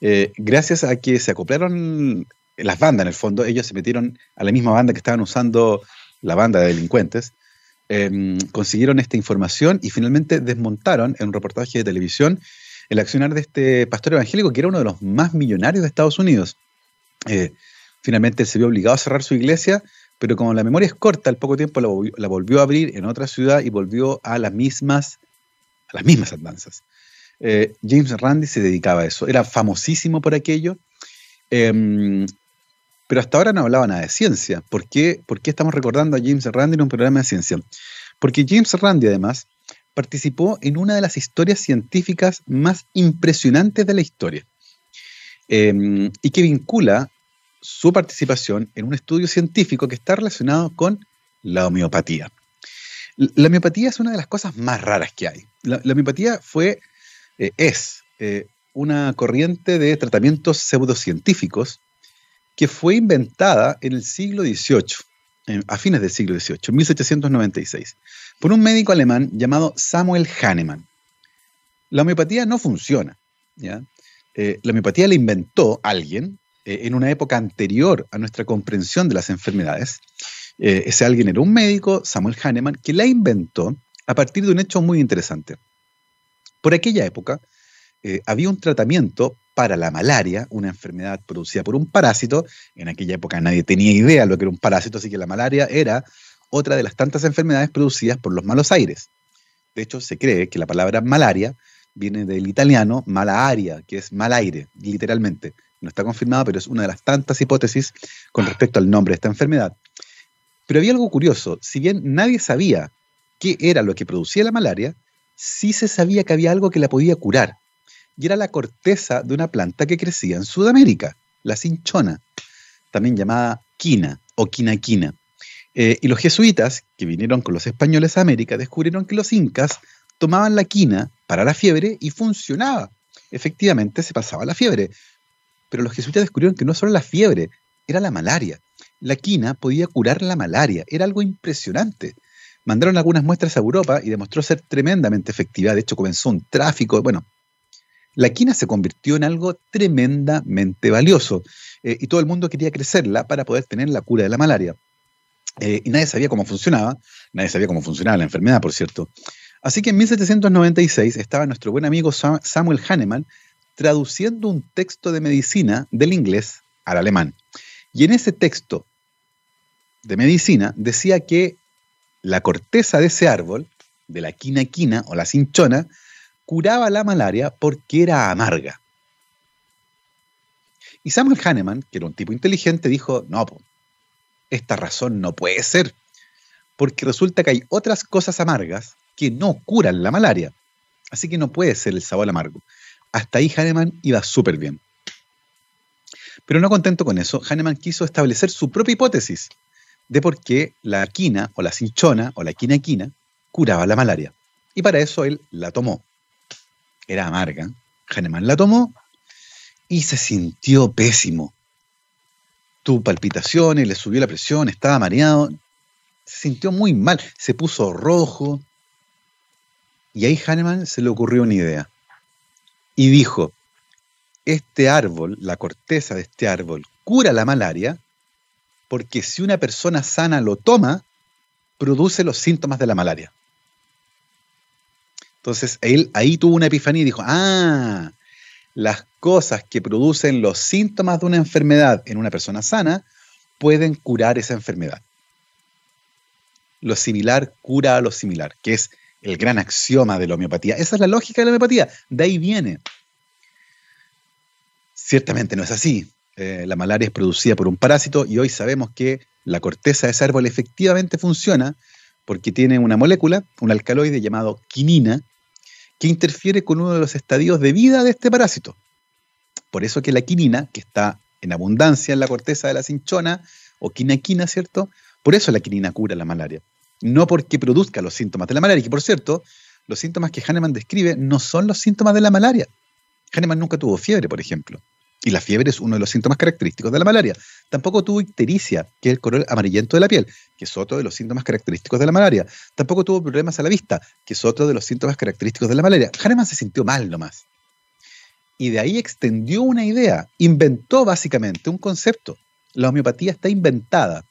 Eh, gracias a que se acoplaron las bandas, en el fondo, ellos se metieron a la misma banda que estaban usando la banda de delincuentes, em, consiguieron esta información y finalmente desmontaron en un reportaje de televisión el accionar de este pastor evangélico, que era uno de los más millonarios de Estados Unidos. Eh, finalmente se vio obligado a cerrar su iglesia, pero como la memoria es corta, al poco tiempo la, volvió a abrir en otra ciudad y volvió a las mismas, a las mismas andanzas. Eh, James Randi se dedicaba a eso, era famosísimo por aquello, em, pero hasta ahora no hablaba nada de ciencia. ¿Por qué, ¿Por qué estamos recordando a James Randi en un programa de ciencia? Porque James Randi, además, participó en una de las historias científicas más impresionantes de la historia em, y que vincula su participación en un estudio científico que está relacionado con la homeopatía. La homeopatía es una de las cosas más raras que hay. La, homeopatía fue, eh, es eh, una corriente de tratamientos pseudocientíficos que fue inventada en el siglo XVIII, a fines del siglo XVIII, 1796 por un médico alemán llamado Samuel Hahnemann. La homeopatía no funciona. Eh, la homeopatía la inventó alguien eh, en una época anterior a nuestra comprensión de las enfermedades. Eh, ese alguien era un médico, Samuel Hahnemann, que la inventó a partir de un hecho muy interesante. Por aquella época había un tratamiento para la malaria, una enfermedad producida por un parásito. En aquella época nadie tenía idea de lo que era un parásito, así que la malaria era otra de las tantas enfermedades producidas por los malos aires. De hecho, se cree que la palabra malaria viene del italiano malaria, que es mal aire, literalmente. No está confirmado, pero es una de las tantas hipótesis con respecto al nombre de esta enfermedad. Pero había algo curioso, si bien nadie sabía qué era lo que producía la malaria, sí se sabía que había algo que la podía curar. Y era la corteza de una planta que crecía en Sudamérica, la cinchona, también llamada quina o quinaquina. Eh, y los jesuitas, que vinieron con los españoles a América, descubrieron que los incas tomaban la quina para la fiebre y funcionaba. Efectivamente se pasaba la fiebre. Pero los jesuitas descubrieron que no solo la fiebre, era la malaria. La quina podía curar la malaria, era algo impresionante. Mandaron algunas muestras a Europa y demostró ser tremendamente efectiva. De hecho, comenzó un tráfico. Bueno, la quina se convirtió en algo tremendamente valioso eh, y todo el mundo quería crecerla para poder tener la cura de la malaria. Eh, y nadie sabía cómo funcionaba, nadie sabía cómo funcionaba la enfermedad, por cierto. Así que en 1796 estaba nuestro buen amigo Samuel Hahnemann traduciendo un texto de medicina del inglés al alemán. Y en ese texto de medicina decía que la corteza de ese árbol, de la quina o la cinchona, curaba la malaria porque era amarga. Y Samuel Hahnemann, que era un tipo inteligente, dijo, no, esta razón no puede ser, porque resulta que hay otras cosas amargas que no curan la malaria. Así que no puede ser el sabor amargo. Hasta ahí Hahnemann iba súper bien. Pero no contento con eso, Hahnemann quiso establecer su propia hipótesis de por qué la quina o la cinchona o la quina curaba la malaria. Y para eso él la tomó. Era amarga. Hahnemann la tomó y se sintió pésimo. Tuvo palpitaciones, le subió la presión, estaba mareado. Se sintió muy mal, se puso rojo. Y ahí Hahnemann se le ocurrió una idea. Y dijo, este árbol, la corteza de este árbol, cura la malaria porque si una persona sana lo toma, produce los síntomas de la malaria. Entonces, él ahí tuvo una epifanía y dijo, ah, las cosas que producen los síntomas de una enfermedad en una persona sana pueden curar esa enfermedad. Lo similar cura a lo similar, que es el gran axioma de la homeopatía. Esa es la lógica de la homeopatía, de ahí viene. Ciertamente no es así. Eh, la malaria es producida por un parásito y hoy sabemos que la corteza de ese árbol efectivamente funciona porque tiene una molécula, un alcaloide llamado quinina, que interfiere con uno de los estadios de vida de este parásito. Por eso que la quinina, que está en abundancia en la corteza de la cinchona, o quinaquina, ¿cierto? Por eso la quinina cura la malaria. No porque produzca los síntomas de la malaria, que por cierto, los síntomas que Hahnemann describe no son los síntomas de la malaria. Hahnemann nunca tuvo fiebre, por ejemplo. Y la fiebre es uno de los síntomas característicos de la malaria. Tampoco tuvo ictericia, que es el color amarillento de la piel, que es otro de los síntomas característicos de la malaria. Tampoco tuvo problemas a la vista, que es otro de los síntomas característicos de la malaria. Hahnemann se sintió mal nomás. Y de ahí extendió una idea, inventó básicamente un concepto. La homeopatía está inventada.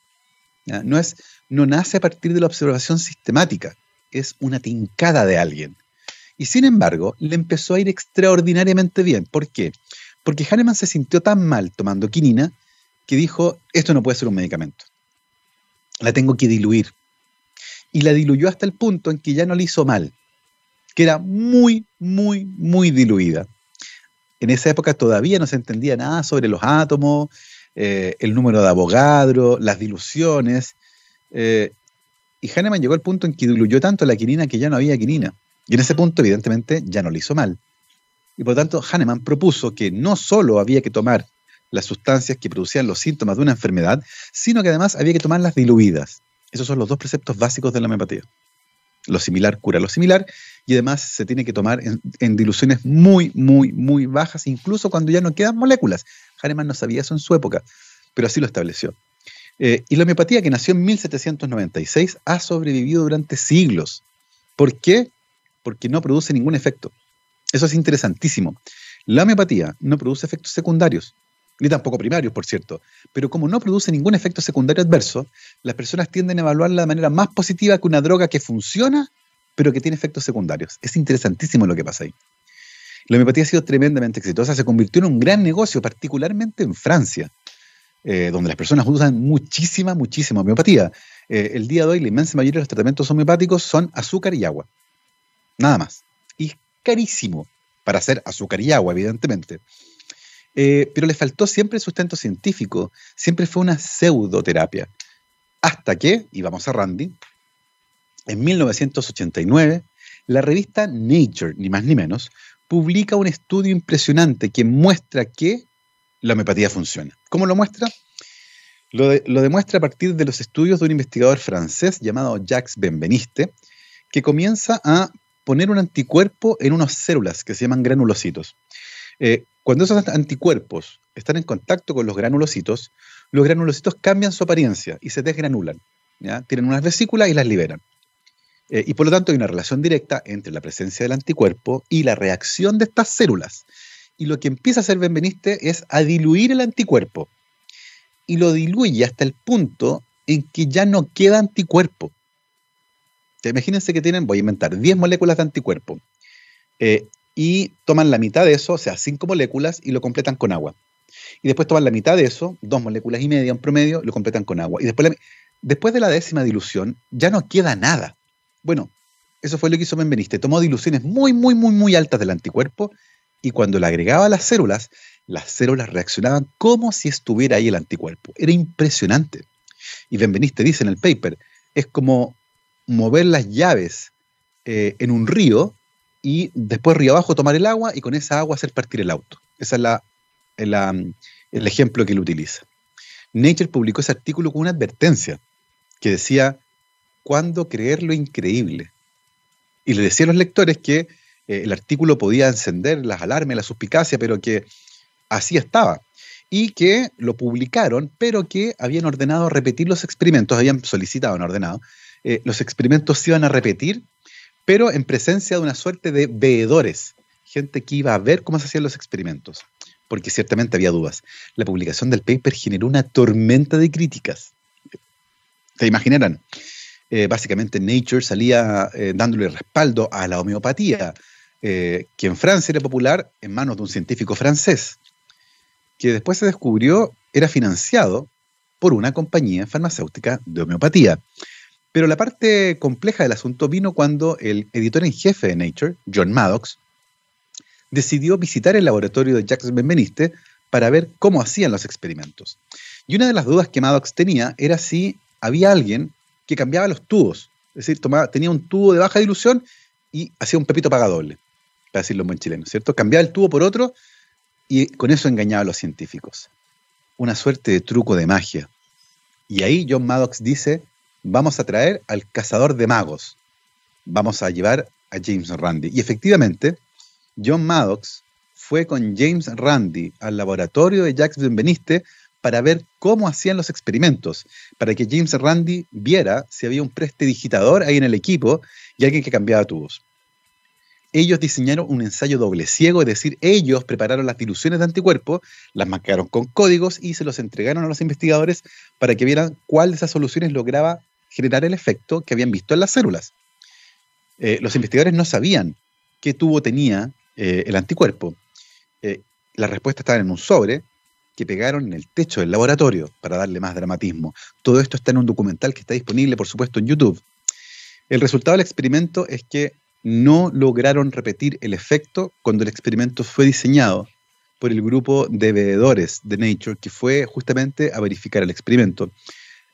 No, es, no nace a partir de la observación sistemática, es una tincada de alguien. Y sin embargo, le empezó a ir extraordinariamente bien. ¿Por qué? Porque Hahnemann se sintió tan mal tomando quinina que dijo, esto no puede ser un medicamento. La tengo que diluir. Y la diluyó hasta el punto en que ya no le hizo mal, que era muy, muy, muy diluida. En esa época todavía no se entendía nada sobre los átomos, eh, el número de Avogadro, las diluciones. Eh, y Hahnemann llegó al punto en que diluyó tanto la quinina que ya no había quinina. Y en ese punto, evidentemente, ya no le hizo mal. Y por lo tanto, Hahnemann propuso que no solo había que tomar las sustancias que producían los síntomas de una enfermedad, sino que además había que tomarlas diluidas. Esos son los dos preceptos básicos de la homeopatía. Lo similar cura lo similar y además se tiene que tomar en, diluciones muy, muy, muy bajas, incluso cuando ya no quedan moléculas. Hahnemann no sabía eso en su época, pero así lo estableció. Eh, y la homeopatía, que nació en 1796, ha sobrevivido durante siglos. ¿Por qué? Porque no produce ningún efecto. Eso es interesantísimo. La homeopatía no produce efectos secundarios, ni tampoco primarios, por cierto, pero como no produce ningún efecto secundario adverso, las personas tienden a evaluarla de manera más positiva que una droga que funciona, pero que tiene efectos secundarios. Es interesantísimo lo que pasa ahí. La homeopatía ha sido tremendamente exitosa, se convirtió en un gran negocio, particularmente en Francia, eh, donde las personas usan muchísima, muchísima homeopatía. Eh, el día de hoy, la inmensa mayoría de los tratamientos homeopáticos son azúcar y agua. nada más. Y carísimo para hacer azúcar y agua, evidentemente. Eh, pero le faltó siempre sustento científico, siempre fue una pseudoterapia. Hasta que, y vamos a Randy, en 1989, la revista Nature, ni más ni menos, publica un estudio impresionante que muestra que la homeopatía funciona. ¿Cómo lo muestra? Lo, demuestra a partir de los estudios de un investigador francés llamado Jacques Benveniste, que comienza a poner un anticuerpo en unas células que se llaman granulocitos. Eh, cuando esos anticuerpos están en contacto con los granulocitos, los granulocitos cambian su apariencia y se desgranulan. Tienen unas vesículas y las liberan. Eh, y por lo tanto hay una relación directa entre la presencia del anticuerpo y la reacción de estas células. Y lo que empieza a hacer Benveniste es a diluir el anticuerpo. Y lo diluye hasta el punto en que ya no queda anticuerpo. Imagínense que tienen, voy a inventar, 10 moléculas de anticuerpo. Eh, y toman la mitad de eso, o sea, 5 moléculas, y lo completan con agua. Y después toman la mitad de eso, dos moléculas y media en promedio, y lo completan con agua. Y después, después de la décima dilución, ya no queda nada. Bueno, eso fue lo que hizo Benveniste. Tomó diluciones muy, muy, muy, muy altas del anticuerpo y cuando le agregaba a las células, las células reaccionaban como si estuviera ahí el anticuerpo. Era impresionante. Y Benveniste dice en el paper, es como mover las llaves eh, en un río y después río abajo tomar el agua y con esa agua hacer partir el auto. Ese es la, el ejemplo que él utiliza. Nature publicó ese artículo con una advertencia que decía, cuándo creer lo increíble. Y le decía a los lectores que eh, el artículo podía encender las alarmas, la suspicacia, pero que así estaba. Y que lo publicaron, pero que habían ordenado repetir los experimentos, habían solicitado, no ordenado, eh, los experimentos se iban a repetir, pero en presencia de una suerte de veedores, gente que iba a ver cómo se hacían los experimentos, porque ciertamente había dudas. La publicación del paper generó una tormenta de críticas. ¿Se imaginarán? Eh, básicamente Nature salía eh, dándole respaldo a la homeopatía, que en Francia era popular en manos de un científico francés, que después se descubrió era financiado por una compañía farmacéutica de homeopatía. Pero la parte compleja del asunto vino cuando el editor en jefe de Nature, John Maddox, decidió visitar el laboratorio de Jacques Benveniste para ver cómo hacían los experimentos. Y una de las dudas que Maddox tenía era si había alguien que cambiaba los tubos. Es decir, tenía un tubo de baja dilución y hacía un pepito doble, para decirlo en buen chileno, ¿cierto? Cambiaba el tubo por otro y con eso engañaba a los científicos. Una suerte de truco de magia. Y ahí John Maddox dice, vamos a traer al cazador de magos. Vamos a llevar a James Randi. Y efectivamente, John Maddox fue con James Randi al laboratorio de Jacques Benveniste para ver cómo hacían los experimentos, para que James Randi viera si había un prestidigitador ahí en el equipo y alguien que cambiaba tubos. Ellos diseñaron un ensayo doble ciego, es decir, ellos prepararon las diluciones de anticuerpos, las marcaron con códigos y se los entregaron a los investigadores para que vieran cuál de esas soluciones lograba generar el efecto que habían visto en las células. Eh, los investigadores no sabían qué tubo tenía eh, el anticuerpo. Eh, las respuestas estaban en un sobre que pegaron en el techo del laboratorio para darle más dramatismo. Todo esto está en un documental que está disponible, por supuesto, en YouTube. El resultado del experimento es que no lograron repetir el efecto cuando el experimento fue diseñado por el grupo de veedores de Nature, que fue justamente a verificar el experimento.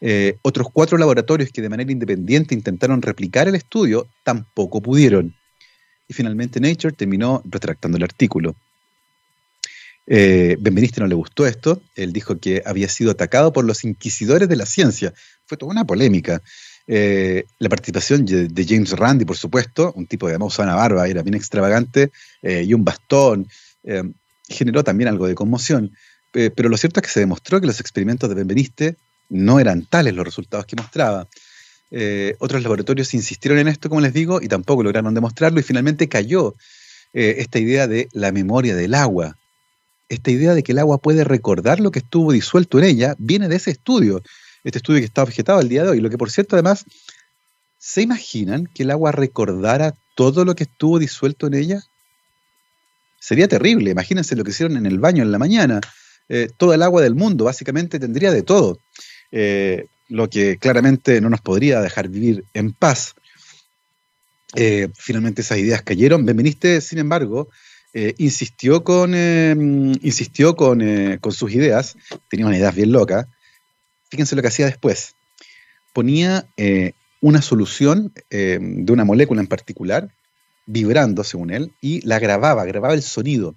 Eh, otros cuatro laboratorios que de manera independiente intentaron replicar el estudio tampoco pudieron. Y finalmente Nature terminó retractando el artículo. Eh, Benveniste no le gustó esto, él dijo que había sido atacado por los inquisidores de la ciencia. Fue toda una polémica. Eh, la participación de James Randi, por supuesto, un tipo de usaba una barba, era bien extravagante, y un bastón, generó también algo de conmoción. pero lo cierto es que se demostró que los experimentos de Benveniste no eran tales los resultados que mostraba. otros laboratorios insistieron en esto, como les digo, y tampoco lograron demostrarlo, y finalmente cayó esta idea de la memoria del agua, esta idea de que el agua puede recordar lo que estuvo disuelto en ella viene de ese estudio, este estudio que está objetado al día de hoy. Lo que, por cierto, además, ¿se imaginan que el agua recordara todo lo que estuvo disuelto en ella? Sería terrible. Imagínense lo que hicieron en el baño en la mañana. Eh, todo el agua del mundo, básicamente, tendría de todo. Eh, lo que claramente no nos podría dejar vivir en paz. Eh, finalmente esas ideas cayeron. Benveniste, sin embargo, eh, insistió con, insistió con, con, sus ideas, tenía una idea bien loca. Fíjense lo que hacía después. Ponía una solución de una molécula en particular, vibrando según él, y la grababa, grababa el sonido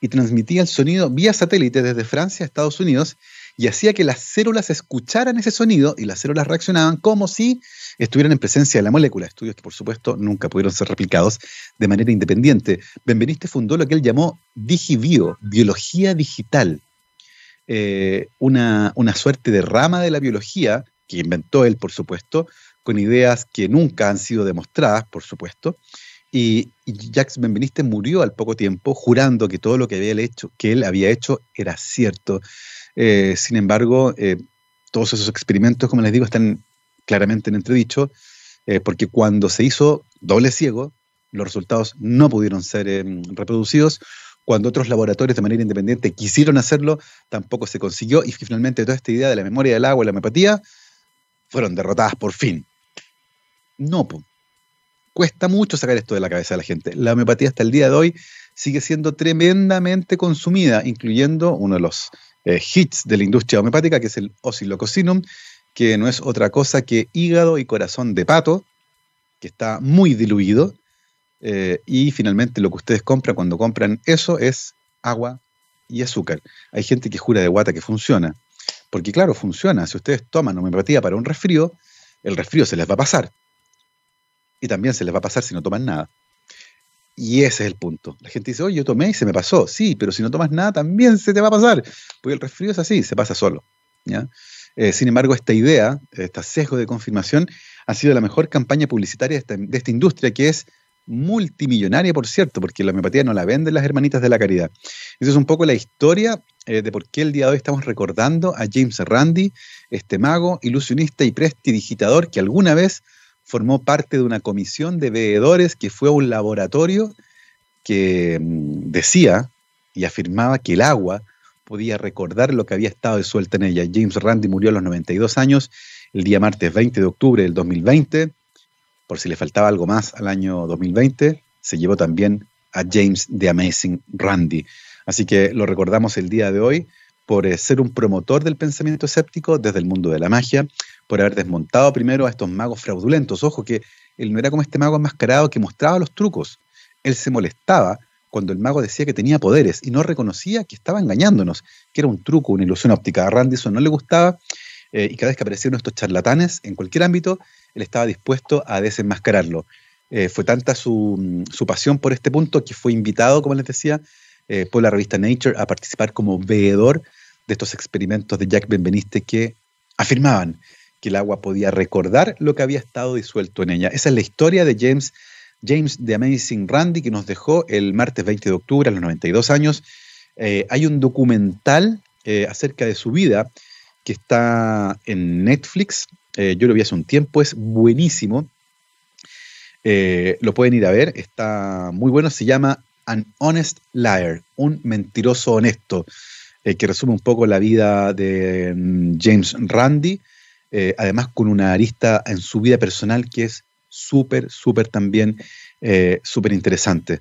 y transmitía el sonido vía satélite desde Francia a Estados Unidos y hacía que las células escucharan ese sonido y las células reaccionaban como si estuvieran en presencia de la molécula. Estudios que, por supuesto, nunca pudieron ser replicados de manera independiente. Benveniste fundó lo que él llamó Digibio, biología digital, eh, una, una suerte de rama de la biología que inventó él, por supuesto, con ideas que nunca han sido demostradas, por supuesto, y, Jacques Benveniste murió al poco tiempo jurando que todo lo que, había hecho, que él había hecho era cierto. Eh, sin embargo, eh, todos esos experimentos, como les digo, están claramente en entredicho, eh, porque cuando se hizo doble ciego, los resultados no pudieron ser reproducidos. Cuando otros laboratorios de manera independiente quisieron hacerlo, tampoco se consiguió y finalmente toda esta idea de la memoria del agua y la homeopatía fueron derrotadas por fin. No, cuesta mucho sacar esto de la cabeza de la gente. La homeopatía hasta el día de hoy sigue siendo tremendamente consumida, incluyendo uno de los eh, hits de la industria homeopática, que es el oscilocosinum, que no es otra cosa que hígado y corazón de pato, que está muy diluido. Eh, y finalmente lo que ustedes compran cuando compran eso es agua y azúcar. Hay gente que jura de guata que funciona. Porque claro, funciona. Si ustedes toman homeopatía para un resfrío, el resfrío se les va a pasar y también se les va a pasar si no toman nada. Y ese es el punto. La gente dice, oye, yo tomé y se me pasó. Sí, pero si no tomas nada también se te va a pasar. Porque el resfrío es así, se pasa solo. Eh, sin embargo, esta idea, este sesgo de confirmación, ha sido la mejor campaña publicitaria de esta, industria, que es multimillonaria, por cierto, porque la homeopatía no la venden las hermanitas de la caridad. Esa es un poco la historia eh, de por qué el día de hoy estamos recordando a James Randi, este mago, ilusionista y prestidigitador que alguna vez formó parte de una comisión de veedores que fue a un laboratorio que mm, decía y afirmaba que el agua podía recordar lo que había estado disuelta en ella. James Randi murió a los 92 años, el día martes 20 de octubre del 2020. Por si le faltaba algo más al año 2020, se llevó también a James The Amazing Randy. Así que lo recordamos el día de hoy por eh, ser un promotor del pensamiento escéptico desde el mundo de la magia, por haber desmontado primero a estos magos fraudulentos. Ojo que él no era como este mago enmascarado que mostraba los trucos. Él se molestaba cuando el mago decía que tenía poderes y no reconocía que estaba engañándonos, que era un truco, una ilusión óptica. A Randy eso no le gustaba eh, y cada vez que aparecían estos charlatanes en cualquier ámbito, él estaba dispuesto a desenmascararlo. Eh, fue tanta su, pasión por este punto que fue invitado, como les decía, eh, por la revista Nature a participar como veedor de estos experimentos de Jack Benveniste que afirmaban que el agua podía recordar lo que había estado disuelto en ella. Esa es la historia de James, James The Amazing Randy, que nos dejó el martes 20 de octubre a los 92 años. Eh, hay un documental eh, acerca de su vida que está en Netflix. Eh, yo lo vi hace un tiempo, es buenísimo. lo pueden ir a ver, está muy bueno. Se llama An Honest Liar, un mentiroso honesto, que resume un poco la vida de mm, James Randy eh, además con una arista en su vida personal que es súper, súper también, eh, súper interesante.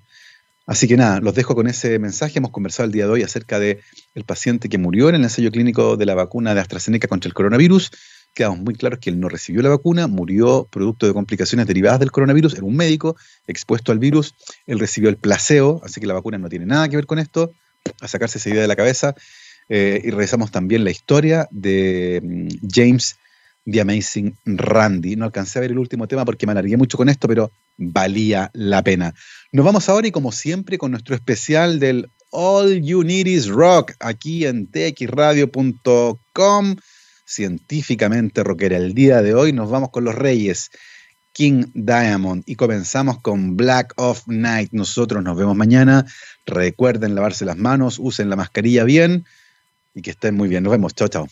Así que nada, los dejo con ese mensaje. Hemos conversado el día de hoy acerca del el paciente que murió en el ensayo clínico de la vacuna de AstraZeneca contra el coronavirus. Quedamos muy claros que él no recibió la vacuna, murió producto de complicaciones derivadas del coronavirus, era un médico expuesto al virus, él recibió el placebo, así que la vacuna no tiene nada que ver con esto, a sacarse esa idea de la cabeza. Eh, y revisamos también la historia de mm, James The Amazing Randy. No alcancé a ver el último tema porque me alargué mucho con esto, pero valía la pena. Nos vamos ahora y como siempre con nuestro especial del All You Need Is Rock aquí en txradio.com. Científicamente rockera. El día de hoy nos vamos con los reyes. King Diamond y comenzamos con Black of Night. Nosotros nos vemos mañana. Recuerden lavarse las manos, usen la mascarilla bien y que estén muy bien. Nos vemos. Chao, chao.